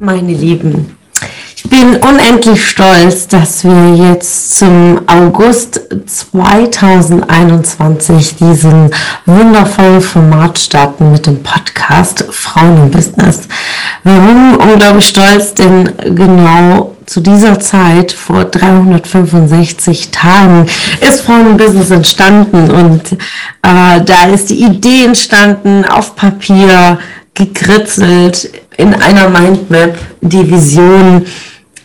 Meine Lieben, ich bin unendlich stolz, dass wir jetzt zum August 2021 diesen wundervollen Format starten mit dem Podcast Frauen im Business. Warum unglaublich stolz? Denn genau zu dieser Zeit, vor 365 Tagen, ist Frauen im Business entstanden und äh, da ist die Idee entstanden auf Papier, gekritzelt in einer Mindmap, die Vision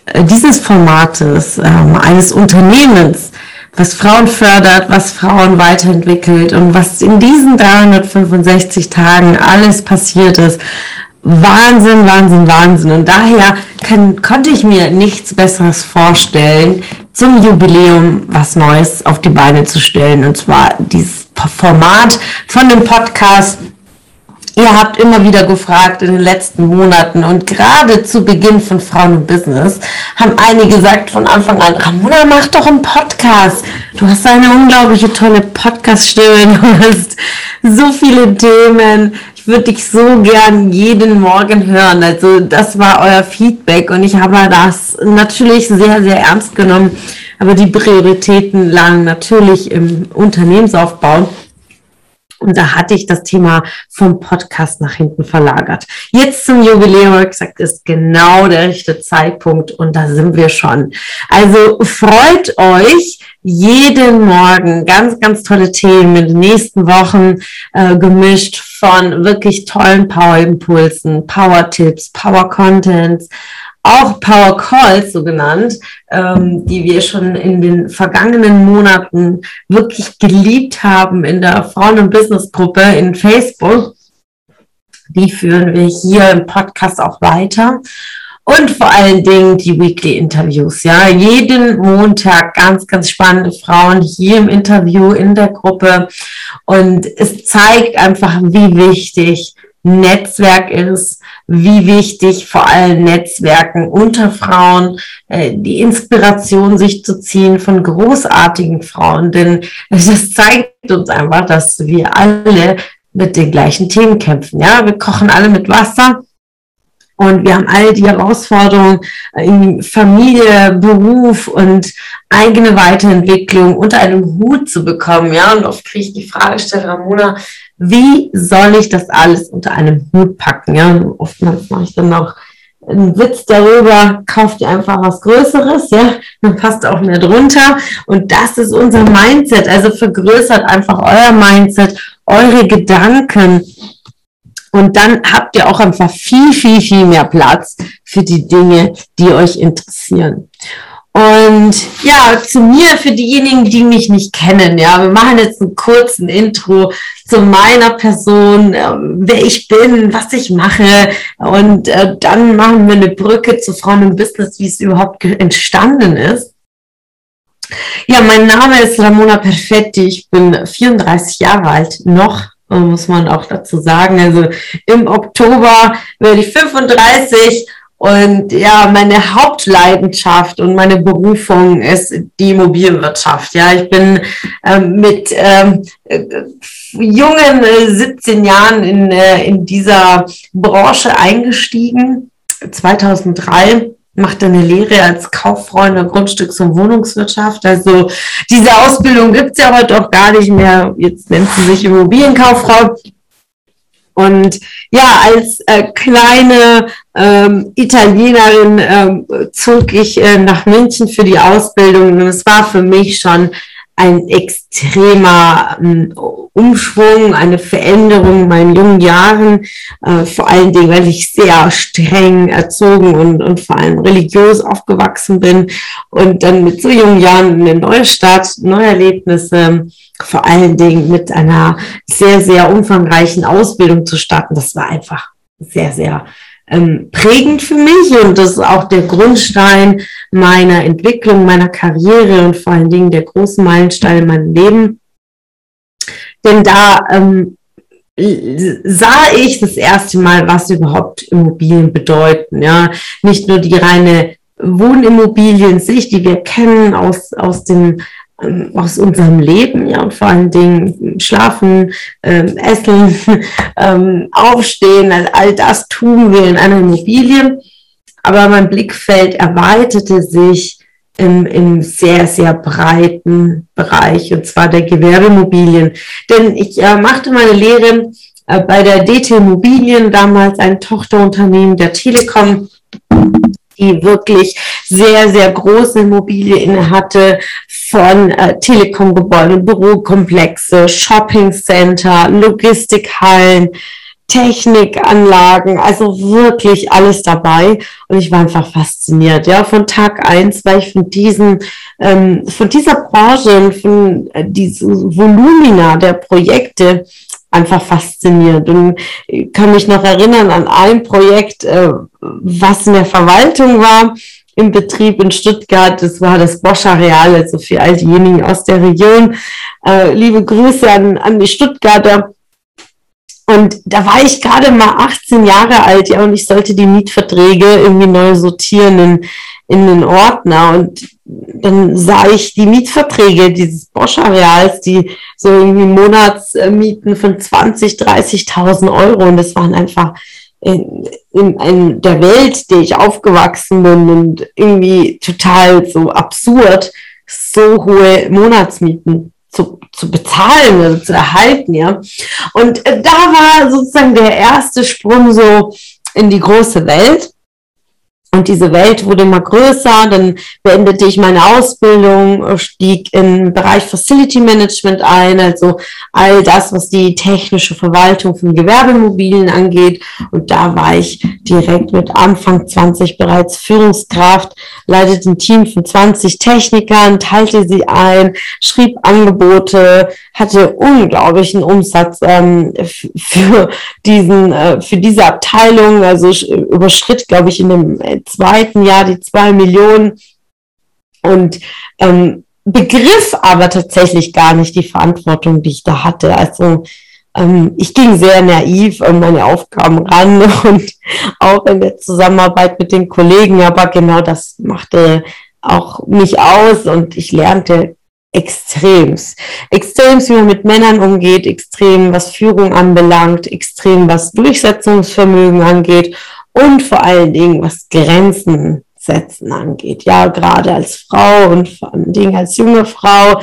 äh, dieses Formates, ähm, eines Unternehmens, was Frauen fördert, was Frauen weiterentwickelt und was in diesen 365 Tagen alles passiert ist. Wahnsinn, Wahnsinn, Wahnsinn. Und daher kann, konnte ich mir nichts Besseres vorstellen, zum Jubiläum was Neues auf die Beine zu stellen. Und zwar dieses Format von dem Podcast Ihr habt immer wieder gefragt in den letzten Monaten und gerade zu Beginn von Frauen im Business haben einige gesagt von Anfang an, Ramona, mach doch einen Podcast. Du hast eine unglaubliche tolle Podcast-Stimme, du hast so viele Themen. Ich würde dich so gern jeden Morgen hören. Also das war euer Feedback und ich habe das natürlich sehr, sehr ernst genommen. Aber die Prioritäten lagen natürlich im Unternehmensaufbau. Und da hatte ich das Thema vom Podcast nach hinten verlagert. Jetzt zum Jubiläum, habe ich gesagt, ist genau der richtige Zeitpunkt und da sind wir schon. Also freut euch jeden Morgen ganz, ganz tolle Themen in den nächsten Wochen äh, gemischt von wirklich tollen Power-Impulsen, Power-Tipps, Power-Contents, auch Power Calls, so genannt, ähm, die wir schon in den vergangenen Monaten wirklich geliebt haben in der Frauen- und Business-Gruppe in Facebook. Die führen wir hier im Podcast auch weiter. Und vor allen Dingen die Weekly Interviews. Ja, jeden Montag ganz, ganz spannende Frauen hier im Interview in der Gruppe. Und es zeigt einfach, wie wichtig Netzwerk ist, wie wichtig vor allem Netzwerken unter Frauen, äh, die Inspiration sich zu ziehen von großartigen Frauen, denn das zeigt uns einfach, dass wir alle mit den gleichen Themen kämpfen. Ja, wir kochen alle mit Wasser. Und wir haben all die Herausforderungen in Familie, Beruf und eigene Weiterentwicklung unter einem Hut zu bekommen. Ja, und oft kriege ich die Frage gestellt, Ramona, wie soll ich das alles unter einem Hut packen? Ja, oftmals mache ich dann noch einen Witz darüber, kauft ihr einfach was Größeres, ja, dann passt auch mehr drunter. Und das ist unser Mindset. Also vergrößert einfach euer Mindset, eure Gedanken. Und dann habt ihr auch einfach viel, viel, viel mehr Platz für die Dinge, die euch interessieren. Und ja, zu mir, für diejenigen, die mich nicht kennen, ja, wir machen jetzt einen kurzen Intro zu meiner Person, äh, wer ich bin, was ich mache. Und äh, dann machen wir eine Brücke zu Frauen im Business, wie es überhaupt entstanden ist. Ja, mein Name ist Ramona Perfetti. Ich bin 34 Jahre alt, noch muss man auch dazu sagen. Also im Oktober werde ich 35 und ja, meine Hauptleidenschaft und meine Berufung ist die Immobilienwirtschaft. Ja, ich bin ähm, mit ähm, äh, jungen äh, 17 Jahren in, äh, in dieser Branche eingestiegen. 2003 machte eine Lehre als Kauffrau in der Grundstücks- und Wohnungswirtschaft. Also diese Ausbildung gibt's ja heute auch gar nicht mehr. Jetzt nennt sie sich Immobilienkauffrau. Und ja, als äh, kleine ähm, Italienerin ähm, zog ich äh, nach München für die Ausbildung und es war für mich schon ein extremer ähm, Umschwung, eine Veränderung in meinen jungen Jahren, äh, vor allen Dingen, weil ich sehr streng erzogen und, und vor allem religiös aufgewachsen bin und dann mit so jungen Jahren eine neue Stadt, neue Erlebnisse, vor allen Dingen mit einer sehr, sehr umfangreichen Ausbildung zu starten, das war einfach sehr, sehr ähm, prägend für mich und das ist auch der Grundstein meiner Entwicklung, meiner Karriere und vor allen Dingen der großen Meilenstein in meinem Leben. Denn da ähm, sah ich das erste Mal, was überhaupt Immobilien bedeuten. Ja, nicht nur die reine Wohnimmobilien-Sicht, die wir kennen aus, aus dem ähm, aus unserem Leben, ja, und vor allen Dingen schlafen, ähm, essen, ähm, aufstehen, all, all das tun wir in einer Immobilie. Aber mein Blickfeld erweiterte sich im, im sehr, sehr breiten Bereich, und zwar der Gewerbeimmobilien. Denn ich äh, machte meine Lehre äh, bei der DT Immobilien, damals ein Tochterunternehmen der Telekom, die wirklich sehr, sehr große Immobilien hatte, von äh, Telekom-Gebäuden, Bürokomplexe, Shoppingcenter, Logistikhallen, Technikanlagen, also wirklich alles dabei. Und ich war einfach fasziniert. Ja, von Tag eins war ich von diesen, ähm, von dieser Branche und von äh, diesem Volumina der Projekte einfach fasziniert. Und kann mich noch erinnern an ein Projekt, äh, was in der Verwaltung war im Betrieb in Stuttgart. Das war das Bosch Areal, also für all diejenigen aus der Region. Äh, liebe Grüße an, an die Stuttgarter. Und da war ich gerade mal 18 Jahre alt, ja, und ich sollte die Mietverträge irgendwie neu sortieren in, in den Ordner. Und dann sah ich die Mietverträge dieses Bosch-Areals, die so irgendwie Monatsmieten von 20, 30.000 Euro. Und das waren einfach in, in, in der Welt, der ich aufgewachsen bin und irgendwie total so absurd, so hohe Monatsmieten zu, bezahlen oder zu erhalten, ja. Und äh, da war sozusagen der erste Sprung so in die große Welt. Und diese Welt wurde immer größer, dann beendete ich meine Ausbildung, stieg im Bereich Facility Management ein, also all das, was die technische Verwaltung von Gewerbemobilen angeht. Und da war ich direkt mit Anfang 20 bereits Führungskraft, leitete ein Team von 20 Technikern, teilte sie ein, schrieb Angebote, hatte unglaublichen Umsatz ähm, für diesen, äh, für diese Abteilung, also überschritt, glaube ich, in dem zweiten Jahr die zwei Millionen. Und ähm, begriff aber tatsächlich gar nicht die Verantwortung, die ich da hatte. Also ähm, ich ging sehr naiv an meine Aufgaben ran und auch in der Zusammenarbeit mit den Kollegen, aber genau das machte auch mich aus und ich lernte extrems. Extrems, wie man mit Männern umgeht, extrem, was Führung anbelangt, extrem, was Durchsetzungsvermögen angeht und vor allen Dingen, was Grenzen setzen angeht. Ja, gerade als Frau und vor allen Dingen als junge Frau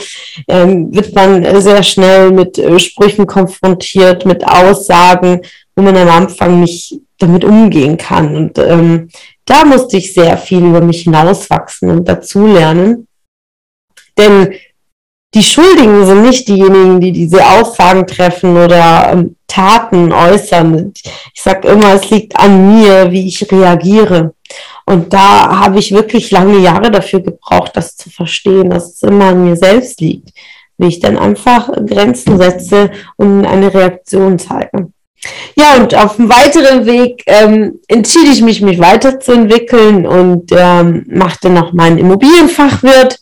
ähm, wird man sehr schnell mit äh, Sprüchen konfrontiert, mit Aussagen, wo man am Anfang nicht damit umgehen kann. Und ähm, da musste ich sehr viel über mich hinauswachsen und dazulernen. Denn die Schuldigen sind nicht diejenigen, die diese Aussagen treffen oder ähm, Taten äußern. Ich sage immer, es liegt an mir, wie ich reagiere. Und da habe ich wirklich lange Jahre dafür gebraucht, das zu verstehen, dass es immer an mir selbst liegt, wie ich dann einfach Grenzen setze und eine Reaktion zeige. Ja, und auf dem weiteren Weg ähm, entschied ich mich, mich weiterzuentwickeln und ähm, machte noch meinen Immobilienfachwirt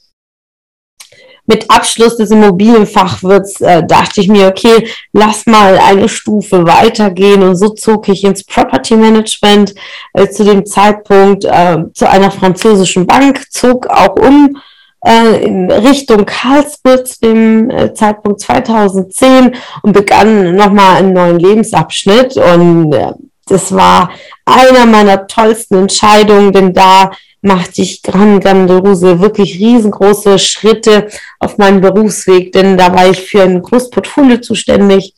mit Abschluss des Immobilienfachwirts äh, dachte ich mir, okay, lass mal eine Stufe weitergehen. Und so zog ich ins Property Management äh, zu dem Zeitpunkt äh, zu einer französischen Bank, zog auch um äh, in Richtung Karlsruhe zu dem äh, Zeitpunkt 2010 und begann nochmal einen neuen Lebensabschnitt. Und äh, das war einer meiner tollsten Entscheidungen, denn da machte ich gran grandiose, wirklich riesengroße Schritte auf meinem Berufsweg, denn da war ich für ein Großportfolio zuständig,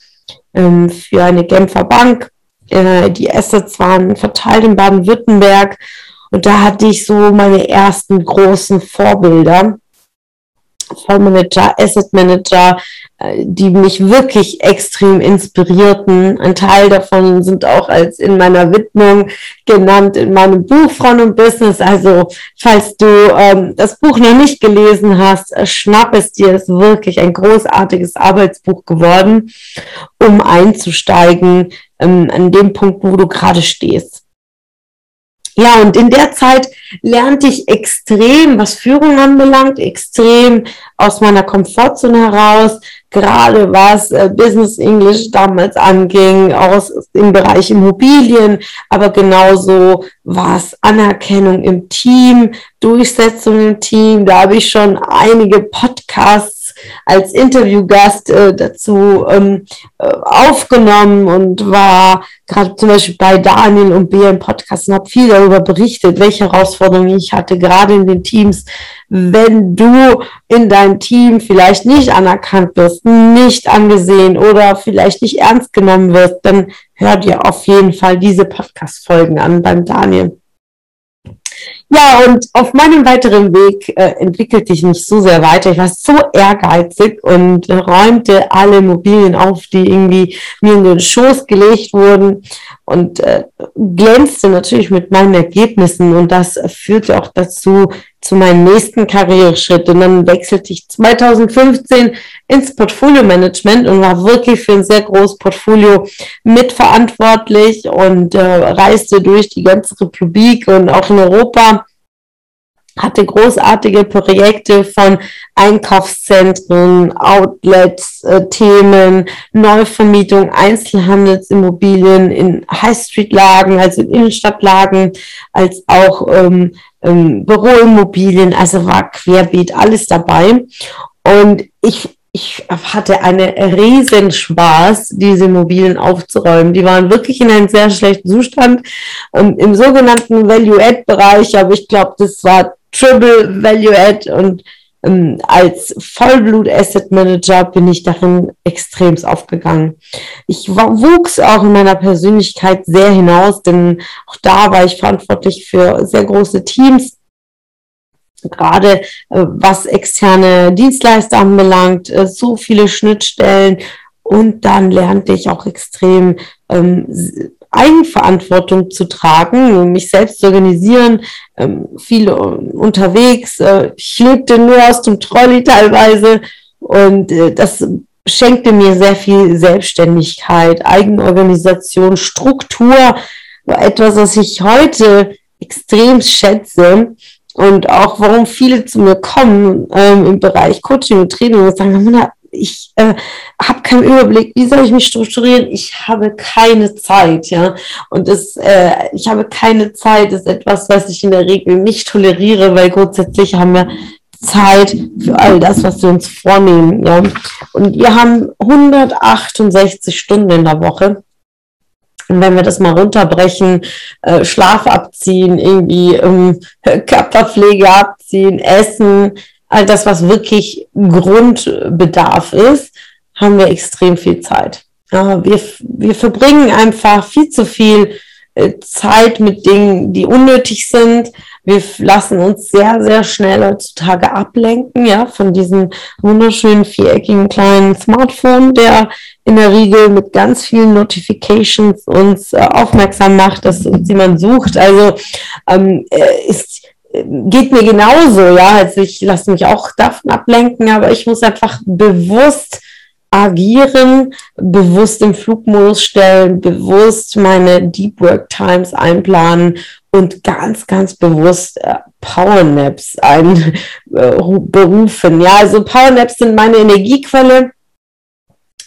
ähm, für eine Genfer Bank. Äh, die Assets waren verteilt in Baden-Württemberg und da hatte ich so meine ersten großen Vorbilder. Fondsmanager, Asset Manager, äh, die mich wirklich extrem inspirierten. Ein Teil davon sind auch als in meiner Widmung genannt in meinem Buch Frauen und Business. Also falls du ähm, das Buch noch nicht gelesen hast, äh, schnapp es dir. Es ist wirklich ein großartiges Arbeitsbuch geworden, um einzusteigen ähm, an dem Punkt, wo du gerade stehst. Ja, und in der Zeit lernte ich extrem, was Führung anbelangt, extrem aus meiner Komfortzone heraus, gerade was äh, Business English damals anging, aus im Bereich Immobilien, aber genauso was Anerkennung im Team, Durchsetzung im Team. Da habe ich schon einige Podcasts als Interviewgast äh, dazu ähm, äh, aufgenommen und war gerade zum Beispiel bei Daniel und Bea im Podcast und habe viel darüber berichtet, welche Herausforderungen ich hatte, gerade in den Teams. Wenn du in deinem Team vielleicht nicht anerkannt wirst, nicht angesehen oder vielleicht nicht ernst genommen wirst, dann hör dir auf jeden Fall diese Podcast-Folgen an beim Daniel. Ja, und auf meinem weiteren Weg äh, entwickelte ich mich so sehr weiter. Ich war so ehrgeizig und äh, räumte alle Immobilien auf, die irgendwie mir in den Schoß gelegt wurden und äh, glänzte natürlich mit meinen Ergebnissen. Und das führte auch dazu, zu meinem nächsten Karriereschritt. Und dann wechselte ich 2015 ins Portfolio Management und war wirklich für ein sehr großes Portfolio mitverantwortlich und äh, reiste durch die ganze Republik und auch in Europa hatte großartige Projekte von Einkaufszentren, Outlets, äh, Themen, Neuvermietung, Einzelhandelsimmobilien in High-Street-Lagen, also in Innenstadtlagen, als auch ähm, ähm, Büroimmobilien, also war querbeet alles dabei. Und ich ich hatte eine riesen Spaß, diese Immobilien aufzuräumen. Die waren wirklich in einem sehr schlechten Zustand. Ähm, Im sogenannten Value-Add-Bereich, aber ich glaube, das war Triple Value Add und ähm, als Vollblut Asset Manager bin ich darin extremst aufgegangen. Ich wuchs auch in meiner Persönlichkeit sehr hinaus, denn auch da war ich verantwortlich für sehr große Teams. Gerade äh, was externe Dienstleister anbelangt, äh, so viele Schnittstellen und dann lernte ich auch extrem ähm, Eigenverantwortung zu tragen, mich selbst zu organisieren, ähm, viele unterwegs. Äh, ich lebte nur aus dem Trolley teilweise und äh, das schenkte mir sehr viel Selbstständigkeit, Eigenorganisation, Struktur, etwas, was ich heute extrem schätze und auch warum viele zu mir kommen ähm, im Bereich Coaching und Training und sagen, ich äh, habe keinen Überblick, wie soll ich mich strukturieren? Ich habe keine Zeit, ja. Und das, äh, ich habe keine Zeit, ist etwas, was ich in der Regel nicht toleriere, weil grundsätzlich haben wir Zeit für all das, was wir uns vornehmen, ja. Und wir haben 168 Stunden in der Woche. Und wenn wir das mal runterbrechen, äh, Schlaf abziehen, irgendwie ähm, Körperpflege abziehen, Essen, all das, was wirklich Grundbedarf ist, haben wir extrem viel Zeit. Ja, wir, wir verbringen einfach viel zu viel äh, Zeit mit Dingen, die unnötig sind. Wir lassen uns sehr, sehr schnell heutzutage ablenken, ja, von diesem wunderschönen viereckigen kleinen Smartphone, der in der Regel mit ganz vielen Notifications uns äh, aufmerksam macht, dass uns jemand sucht. Also ähm, äh, ist geht mir genauso, ja. Also ich lasse mich auch davon ablenken, aber ich muss einfach bewusst agieren, bewusst im Flugmodus stellen, bewusst meine Deep Work Times einplanen und ganz, ganz bewusst äh, Naps einberufen. ja, also Power Naps sind meine Energiequelle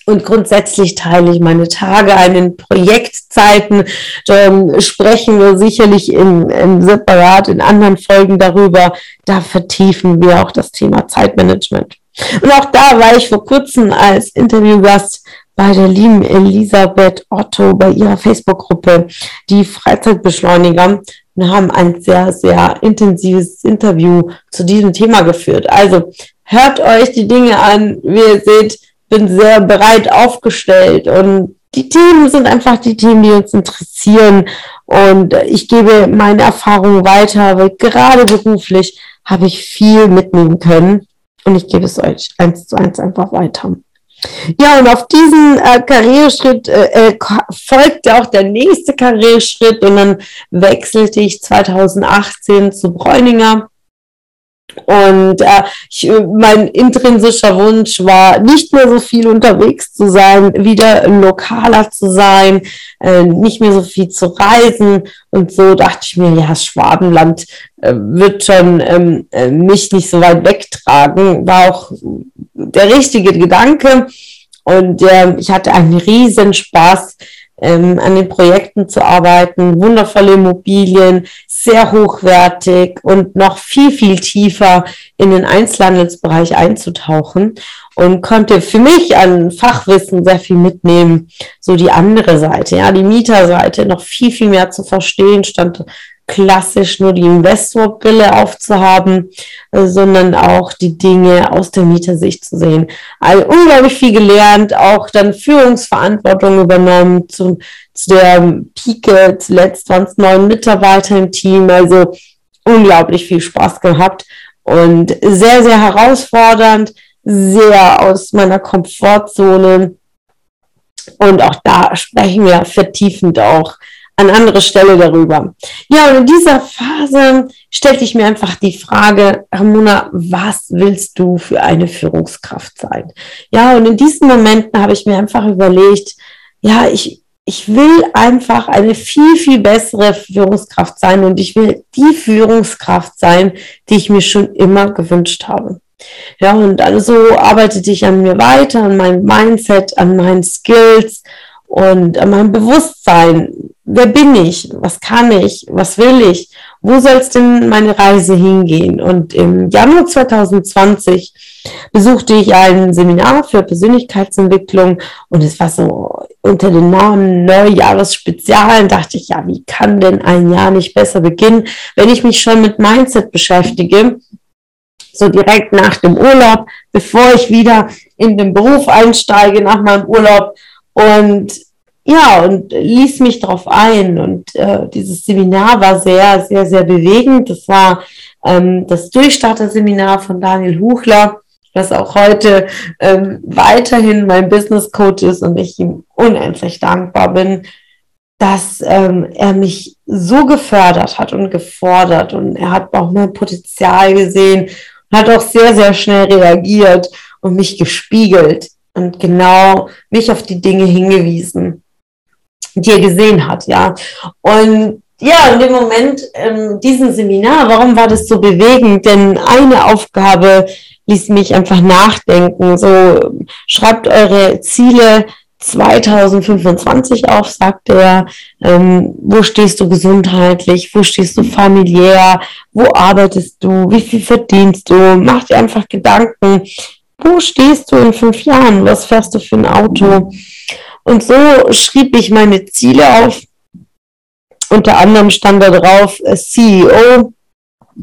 und grundsätzlich teile ich meine Tage ein in Projektzeiten. Ähm, sprechen wir sicherlich in, in separat in anderen Folgen darüber. Da vertiefen wir auch das Thema Zeitmanagement. Und auch da war ich vor kurzem als Interviewgast bei der lieben Elisabeth Otto bei ihrer Facebook-Gruppe, die Freizeitbeschleuniger, und haben ein sehr, sehr intensives Interview zu diesem Thema geführt. Also hört euch die Dinge an. Wie ihr seht, bin sehr breit aufgestellt und die Themen sind einfach die Themen, die uns interessieren. Und ich gebe meine Erfahrungen weiter, weil gerade beruflich habe ich viel mitnehmen können. Und ich gebe es euch eins zu eins einfach weiter. Ja, und auf diesen äh, Karriereschritt äh, äh folgte auch der nächste Karriereschritt. Und dann wechselte ich 2018 zu Bräuninger Und äh, ich, mein intrinsischer Wunsch war, nicht mehr so viel unterwegs zu sein, wieder lokaler zu sein, äh, nicht mehr so viel zu reisen. Und so dachte ich mir, ja, Schwabenland äh, wird schon ähm, äh, mich nicht so weit wegtragen. War auch der richtige Gedanke. Und äh, ich hatte einen riesen Spaß ähm, an den Projekten zu arbeiten, wundervolle Immobilien, sehr hochwertig und noch viel, viel tiefer in den Einzelhandelsbereich einzutauchen und konnte für mich an Fachwissen sehr viel mitnehmen. So die andere Seite, ja, die Mieterseite noch viel, viel mehr zu verstehen, stand klassisch nur die Investorbrille aufzuhaben, äh, sondern auch die Dinge aus der Mietersicht zu sehen. Also unglaublich viel gelernt, auch dann Führungsverantwortung übernommen, zu, zu der Pike, zuletzt waren es neun Mitarbeiter im Team, also unglaublich viel Spaß gehabt und sehr, sehr herausfordernd, sehr aus meiner Komfortzone. Und auch da sprechen wir vertiefend auch an andere Stelle darüber. Ja, und in dieser Phase stellte ich mir einfach die Frage, Ramona, was willst du für eine Führungskraft sein? Ja, und in diesen Momenten habe ich mir einfach überlegt, ja, ich, ich will einfach eine viel, viel bessere Führungskraft sein und ich will die Führungskraft sein, die ich mir schon immer gewünscht habe. Ja, und also arbeitete ich an mir weiter, an meinem Mindset, an meinen Skills und an meinem Bewusstsein, wer bin ich, was kann ich, was will ich, wo soll es denn meine Reise hingehen? Und im Januar 2020 besuchte ich ein Seminar für Persönlichkeitsentwicklung und es war so unter dem Namen Neujahresspezial. Dachte ich, ja, wie kann denn ein Jahr nicht besser beginnen, wenn ich mich schon mit Mindset beschäftige? So direkt nach dem Urlaub, bevor ich wieder in den Beruf einsteige nach meinem Urlaub und ja, und ließ mich darauf ein. Und äh, dieses Seminar war sehr, sehr, sehr bewegend. Das war ähm, das Durchstarter-Seminar von Daniel Huchler, das auch heute ähm, weiterhin mein Business Coach ist und ich ihm unendlich dankbar bin, dass ähm, er mich so gefördert hat und gefordert und er hat auch mein Potenzial gesehen und hat auch sehr, sehr schnell reagiert und mich gespiegelt und genau mich auf die Dinge hingewiesen, die er gesehen hat, ja. Und ja, in dem Moment, ähm, diesen Seminar, warum war das so bewegend? Denn eine Aufgabe ließ mich einfach nachdenken. So, schreibt eure Ziele 2025 auf, sagte er. Ähm, wo stehst du gesundheitlich? Wo stehst du familiär? Wo arbeitest du? Wie viel verdienst du? Mach dir einfach Gedanken wo stehst du in fünf Jahren? Was fährst du für ein Auto? Und so schrieb ich meine Ziele auf. Unter anderem stand da drauf äh, CEO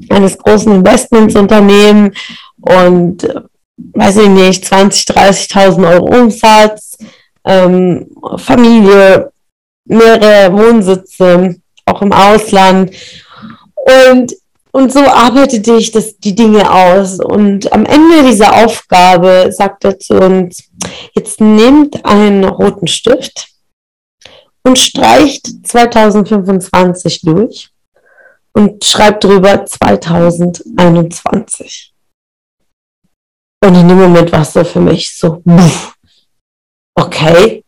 eines großen Investmentsunternehmens und äh, weiß ich nicht, 20, 30.000 Euro Umsatz, ähm, Familie, mehrere Wohnsitze, auch im Ausland. Und und so arbeitete ich das, die Dinge aus. Und am Ende dieser Aufgabe sagt er zu uns, jetzt nehmt einen roten Stift und streicht 2025 durch und schreibt drüber 2021. Und in dem Moment war es so für mich so, okay,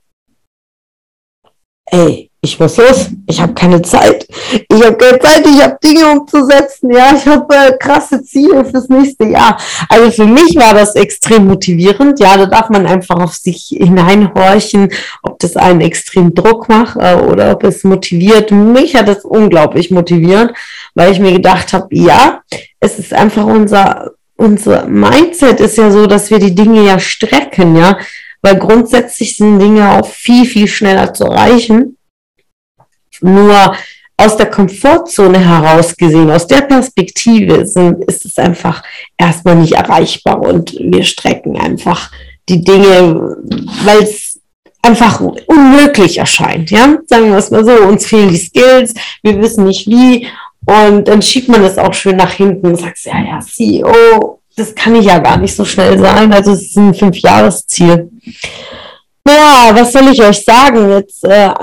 ey, ich muss los, ich habe keine Zeit. Ich habe keine Zeit, ich habe Dinge umzusetzen, ja, ich habe äh, krasse Ziele fürs nächste Jahr. Also für mich war das extrem motivierend, ja, da darf man einfach auf sich hineinhorchen, ob das einen extrem Druck macht äh, oder ob es motiviert. Mich hat das unglaublich motiviert, weil ich mir gedacht habe, ja, es ist einfach unser unser Mindset ist ja so, dass wir die Dinge ja strecken, ja, weil grundsätzlich sind Dinge auch viel, viel schneller zu erreichen. Nur aus der Komfortzone heraus gesehen, aus der Perspektive sind, ist es einfach erstmal nicht erreichbar und wir strecken einfach die Dinge, weil es einfach unmöglich erscheint, ja, sagen wir es mal so, uns fehlen die Skills, wir wissen nicht wie und dann schiebt man es auch schön nach hinten und sagt, ja, ja, CEO, das kann ich ja gar nicht so schnell sein, also es ist ein Fünfjahresziel. Ja, was soll ich euch sagen? Jetzt äh,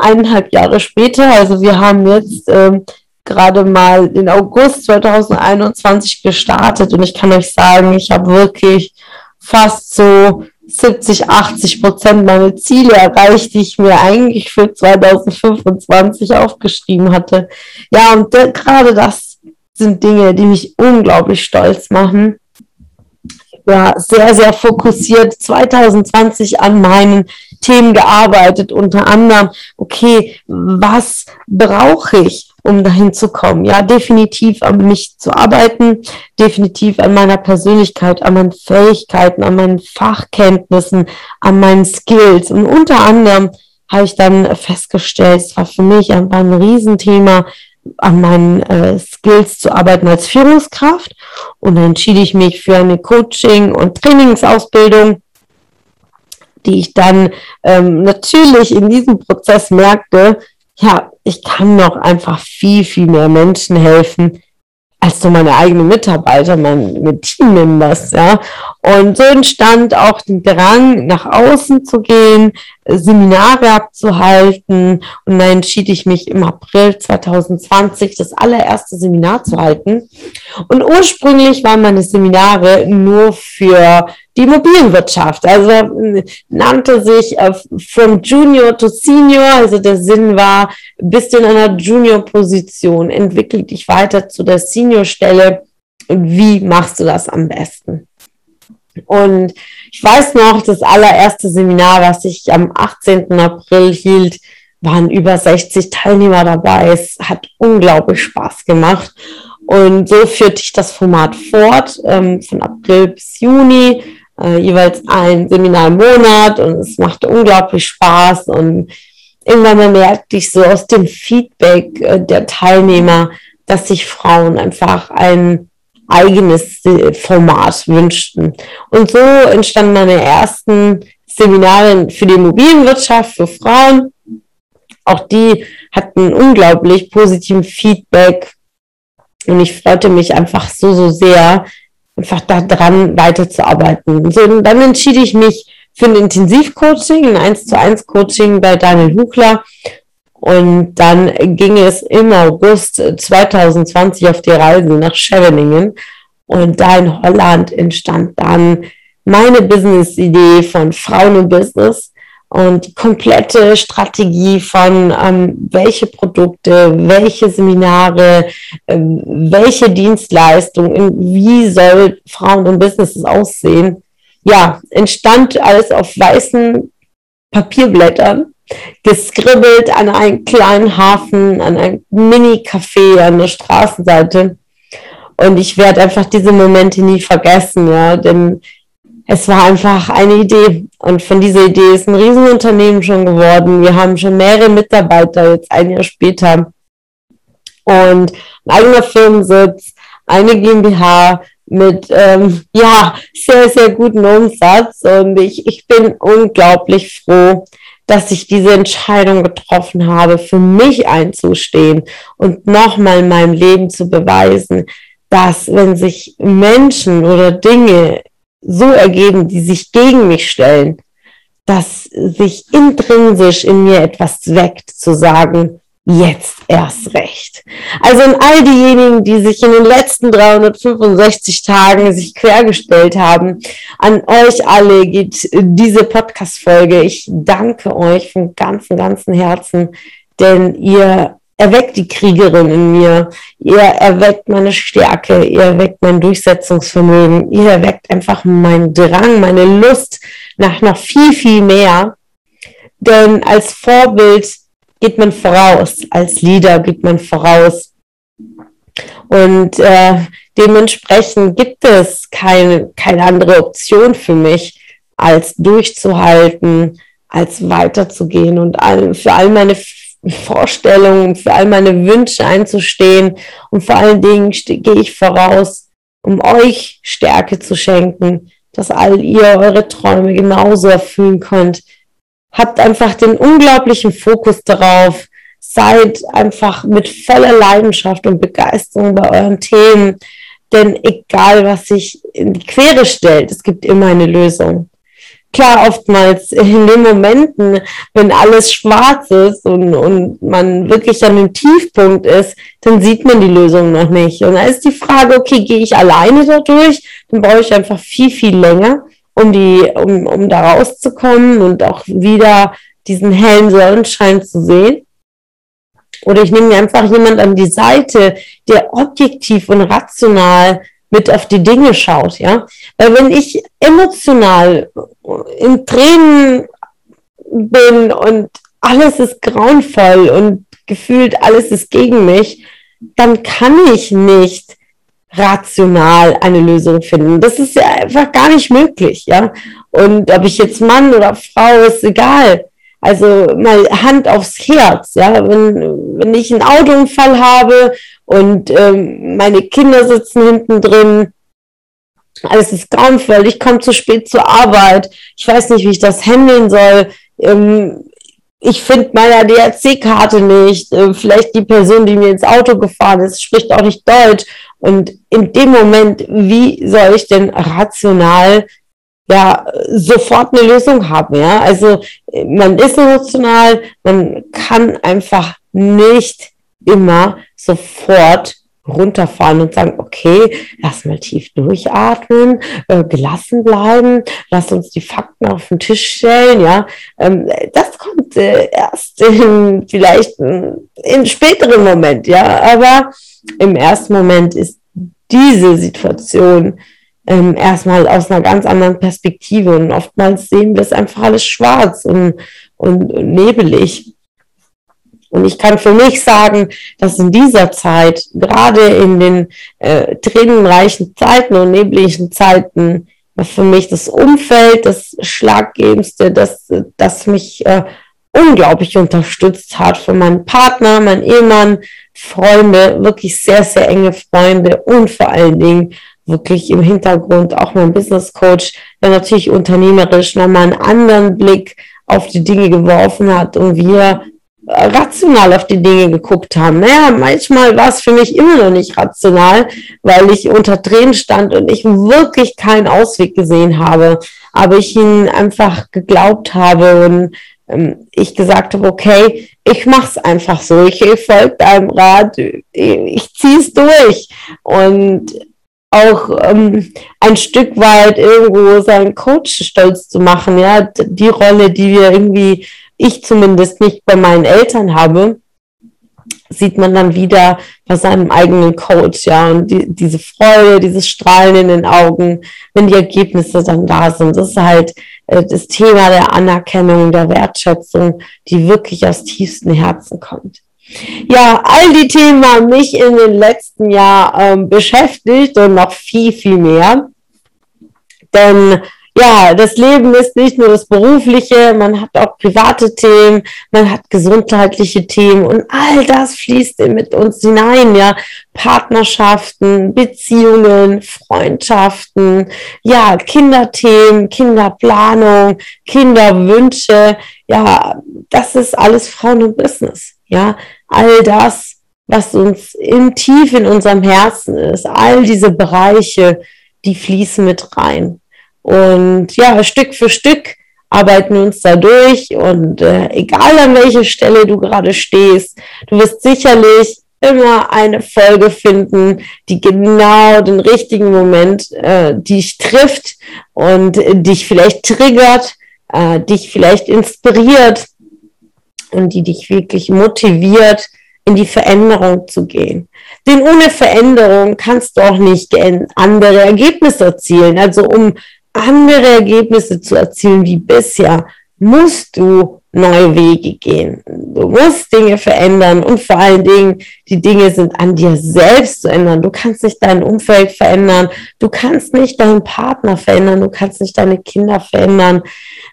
eineinhalb Jahre später, also wir haben jetzt ähm, gerade mal in August 2021 gestartet und ich kann euch sagen, ich habe wirklich fast so 70, 80 Prozent meine Ziele erreicht, die ich mir eigentlich für 2025 aufgeschrieben hatte. Ja, und gerade das sind Dinge, die mich unglaublich stolz machen. Ja, sehr, sehr fokussiert 2020 an meinen Themen gearbeitet, unter anderem, okay, was brauche ich, um dahin zu kommen? Ja, definitiv an mich zu arbeiten, definitiv an meiner Persönlichkeit, an meinen Fähigkeiten, an meinen Fachkenntnissen, an meinen Skills. Und unter anderem habe ich dann festgestellt, es war für mich einfach ein Riesenthema, an meinen äh, Skills zu arbeiten als Führungskraft. Und dann entschied ich mich für eine Coaching- und Trainingsausbildung die ich dann ähm, natürlich in diesem Prozess merkte, ja, ich kann noch einfach viel, viel mehr Menschen helfen, als nur meine eigenen Mitarbeiter, meine Teammembers, ja. Und so entstand auch der Drang, nach außen zu gehen, Seminare abzuhalten. Und dann entschied ich mich im April 2020 das allererste Seminar zu halten. Und ursprünglich waren meine Seminare nur für die Immobilienwirtschaft. Also nannte sich äh, From Junior to Senior, also der Sinn war, bist du in einer Junior-Position, entwickel dich weiter zu der Senior-Stelle. Wie machst du das am besten? Und ich weiß noch, das allererste Seminar, was ich am 18. April hielt, waren über 60 Teilnehmer dabei. Es hat unglaublich Spaß gemacht. Und so führte ich das Format fort, ähm, von April bis Juni äh, jeweils ein Seminar im Monat und es machte unglaublich Spaß und irgendwann merkte ich so aus dem Feedback äh, der Teilnehmer, dass sich Frauen einfach ein eigenes Format wünschten. Und so entstanden meine ersten Seminare für die Immobilienwirtschaft für Frauen. Auch die hatten unglaublich positiven Feedback. Und ich freute mich einfach so, so sehr, einfach daran weiterzuarbeiten. So, und dann entschied ich mich für ein Intensivcoaching, ein 1 zu 1 Coaching bei Daniel Huchler. Und dann ging es im August 2020 auf die Reise nach Scheveningen. Und da in Holland entstand dann meine Business-Idee von Frauen und Business und die komplette Strategie von ähm, welche Produkte, welche Seminare, ähm, welche Dienstleistungen, wie soll Frauen und Businesses aussehen, ja, entstand alles auf weißen Papierblättern, geskribbelt an einem kleinen Hafen, an einem Mini-Café an der Straßenseite. Und ich werde einfach diese Momente nie vergessen, ja, denn es war einfach eine Idee. Und von dieser Idee ist ein Riesenunternehmen schon geworden. Wir haben schon mehrere Mitarbeiter jetzt ein Jahr später. Und ein eigener Firmensitz, eine GmbH mit ähm, ja sehr, sehr guten Umsatz. Und ich, ich bin unglaublich froh, dass ich diese Entscheidung getroffen habe, für mich einzustehen und nochmal in meinem Leben zu beweisen, dass wenn sich Menschen oder Dinge so ergeben, die sich gegen mich stellen, dass sich intrinsisch in mir etwas weckt, zu sagen, jetzt erst recht. Also an all diejenigen, die sich in den letzten 365 Tagen sich quergestellt haben, an euch alle geht diese Podcast-Folge. Ich danke euch von ganzem, ganzem Herzen, denn ihr erweckt die Kriegerin in mir, ihr erweckt meine Stärke, ihr erweckt mein Durchsetzungsvermögen, ihr erweckt einfach meinen Drang, meine Lust nach noch viel, viel mehr. Denn als Vorbild geht man voraus, als Leader geht man voraus. Und äh, dementsprechend gibt es keine, keine andere Option für mich, als durchzuhalten, als weiterzugehen und all, für all meine Vorstellungen, für all meine Wünsche einzustehen und vor allen Dingen gehe ich voraus, um euch Stärke zu schenken, dass all ihr eure Träume genauso erfüllen könnt. Habt einfach den unglaublichen Fokus darauf, seid einfach mit voller Leidenschaft und Begeisterung bei euren Themen, denn egal was sich in die Quere stellt, es gibt immer eine Lösung. klar, oftmals in den Momenten, wenn alles schwarz ist und, und man wirklich an dem Tiefpunkt ist, dann sieht man die Lösung noch nicht. Und da ist die Frage, okay, gehe ich alleine da durch? Dann brauche ich einfach viel, viel länger, um, die, um, um da rauszukommen und auch wieder diesen hellen Sonnenschein zu sehen. Oder ich nehme mir einfach jemand an die Seite, der objektiv und rational mit auf die Dinge schaut, ja. Weil wenn ich emotional in Tränen bin und alles ist grauenvoll und gefühlt alles ist gegen mich, dann kann ich nicht rational eine Lösung finden. Das ist ja einfach gar nicht möglich, ja. Und ob ich jetzt Mann oder Frau, ist egal. Also mal Hand aufs Herz, ja. Wenn, wenn ich einen Autounfall habe und ähm, meine Kinder sitzen hinten drin. Alles ist grauenvoll. Ich komme zu spät zur Arbeit. Ich weiß nicht, wie ich das handeln soll. Ähm, ich finde meine ADAC-Karte nicht. Äh, vielleicht die Person, die mir ins Auto gefahren ist, spricht auch nicht Deutsch. Und in dem Moment, wie soll ich denn rational ja sofort eine Lösung haben? Ja, also man ist emotional, man kann einfach nicht immer sofort runterfahren und sagen, okay, lass mal tief durchatmen, äh, gelassen bleiben, lass uns die Fakten auf den Tisch stellen, ja. Ähm, das kommt äh, erst in, vielleicht in, in späteren Moment, ja. Aber im ersten Moment ist diese Situation ähm, erstmal aus einer ganz anderen Perspektive und oftmals sehen wir es einfach alles schwarz und, und, und nebelig. Und ich kann für mich sagen, dass in dieser Zeit, gerade in den äh, tränenreichen Zeiten und nebligen Zeiten, für mich das Umfeld das Schlaggebendste, das, das mich äh, unglaublich unterstützt hat. Für meinen Partner, meinen Ehemann, Freunde, wirklich sehr, sehr enge Freunde und vor allen Dingen wirklich im Hintergrund auch mein Business Coach, der natürlich unternehmerisch nochmal einen anderen Blick auf die Dinge geworfen hat und wir rational auf die Dinge geguckt haben. Naja, manchmal war es für mich immer noch nicht rational, weil ich unter Tränen stand und ich wirklich keinen Ausweg gesehen habe. Aber ich ihnen einfach geglaubt habe und ähm, ich gesagt habe, okay, ich mach's einfach so. Ich, ich folge deinem Rat, ich, ich zieh's durch. Und auch ähm, ein Stück weit irgendwo seinen Coach stolz zu machen, ja, die Rolle, die wir irgendwie ich zumindest nicht bei meinen Eltern habe, sieht man dann wieder bei seinem eigenen Coach, ja, und die, diese Freude, dieses Strahlen in den Augen, wenn die Ergebnisse dann da sind, das ist halt äh, das Thema der Anerkennung, der Wertschätzung, die wirklich aus tiefstem Herzen kommt. Ja, all die Themen haben mich in den letzten Jahren ähm, beschäftigt und noch viel, viel mehr. Denn ja, das Leben ist nicht nur das Berufliche, man hat auch private Themen, man hat gesundheitliche Themen und all das fließt mit uns hinein, ja. Partnerschaften, Beziehungen, Freundschaften, ja, Kinderthemen, Kinderplanung, Kinderwünsche, ja, das ist alles Frauen und Business, ja. All das, was uns im Tief in unserem Herzen ist, all diese Bereiche, die fließen mit rein. Und ja, Stück für Stück arbeiten wir uns da durch und äh, egal an welcher Stelle du gerade stehst, du wirst sicherlich immer eine Folge finden, die genau den richtigen Moment äh, dich trifft und äh, dich vielleicht triggert, äh, dich vielleicht inspiriert und die dich wirklich motiviert, in die Veränderung zu gehen. Denn ohne Veränderung kannst du auch nicht andere Ergebnisse erzielen. Also um andere Ergebnisse zu erzielen wie bisher, musst du neue Wege gehen. Du musst Dinge verändern und vor allen Dingen, die Dinge sind an dir selbst zu ändern. Du kannst nicht dein Umfeld verändern, du kannst nicht deinen Partner verändern, du kannst nicht deine Kinder verändern.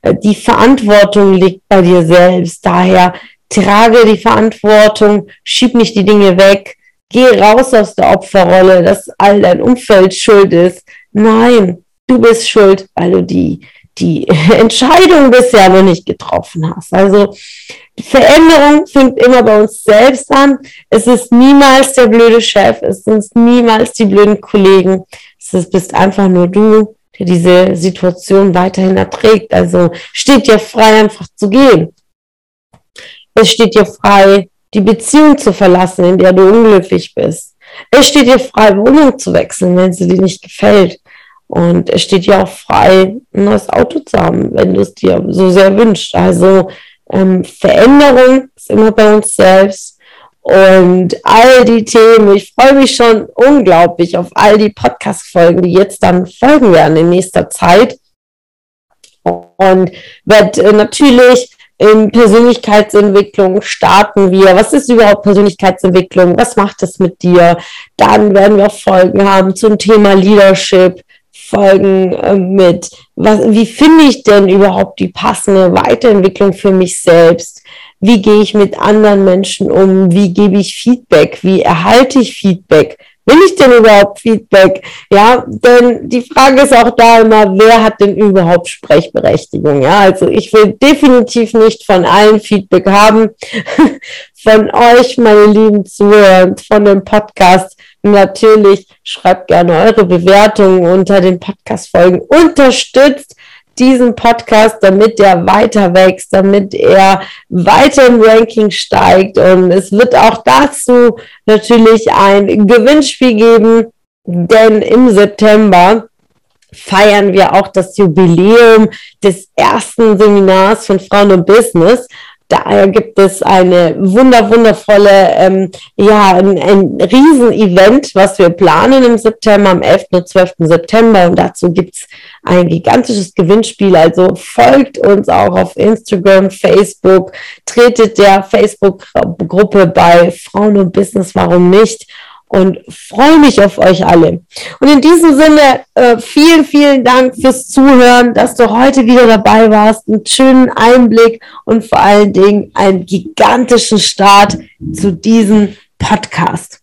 Äh, die Verantwortung liegt bei dir selbst. Daher trage die Verantwortung, schieb nicht die Dinge weg, geh raus aus der Opferrolle, dass all dein Umfeld schuld ist. Nein, du bist schuld, weil du die, die Entscheidung bisher noch nicht getroffen hast. Also die Veränderung fängt immer bei uns selbst an. Es ist niemals der blöde Chef, es sind niemals die blöden Kollegen. Es ist, bist einfach nur du, der diese Situation weiterhin erträgt. Also steht dir frei, einfach zu gehen. Es steht dir frei, die Beziehung zu verlassen, in der du unglücklich bist. Es steht dir frei, Wohnung zu wechseln, wenn sie dir nicht gefällt. Und es steht dir auch frei, ein neues Auto zu haben, wenn du es dir so sehr wünschst. Also ähm, Veränderung ist immer bei uns selbst. Und all die Themen, ich freue mich schon unglaublich auf all die Podcast-Folgen, die jetzt dann folgen werden in nächster Zeit. Und wird äh, natürlich in Persönlichkeitsentwicklung starten wir. Was ist überhaupt Persönlichkeitsentwicklung? Was macht es mit dir? Dann werden wir Folgen haben zum Thema Leadership. Folgen äh, mit, was, wie finde ich denn überhaupt die passende Weiterentwicklung für mich selbst? Wie gehe ich mit anderen Menschen um? Wie gebe ich Feedback? Wie erhalte ich Feedback? Will ich denn überhaupt Feedback? Ja, denn die Frage ist auch da immer, wer hat denn überhaupt Sprechberechtigung? Ja, also ich will definitiv nicht von allen Feedback haben. von euch, meine lieben Zuhörer, von dem Podcast. Natürlich schreibt gerne eure Bewertungen unter den Podcast-Folgen. Unterstützt diesen Podcast, damit er weiter wächst, damit er weiter im Ranking steigt. Und es wird auch dazu natürlich ein Gewinnspiel geben, denn im September feiern wir auch das Jubiläum des ersten Seminars von Frauen und Business. Daher gibt es eine wunder, wundervolle, ähm, ja, ein, ein Riesenevent, was wir planen im September, am 11. und 12. September. Und dazu gibt es ein gigantisches Gewinnspiel. Also folgt uns auch auf Instagram, Facebook, tretet der Facebook-Gruppe bei Frauen und Business, warum nicht? Und freue mich auf euch alle. Und in diesem Sinne, äh, vielen, vielen Dank fürs Zuhören, dass du heute wieder dabei warst. Einen schönen Einblick und vor allen Dingen einen gigantischen Start zu diesem Podcast.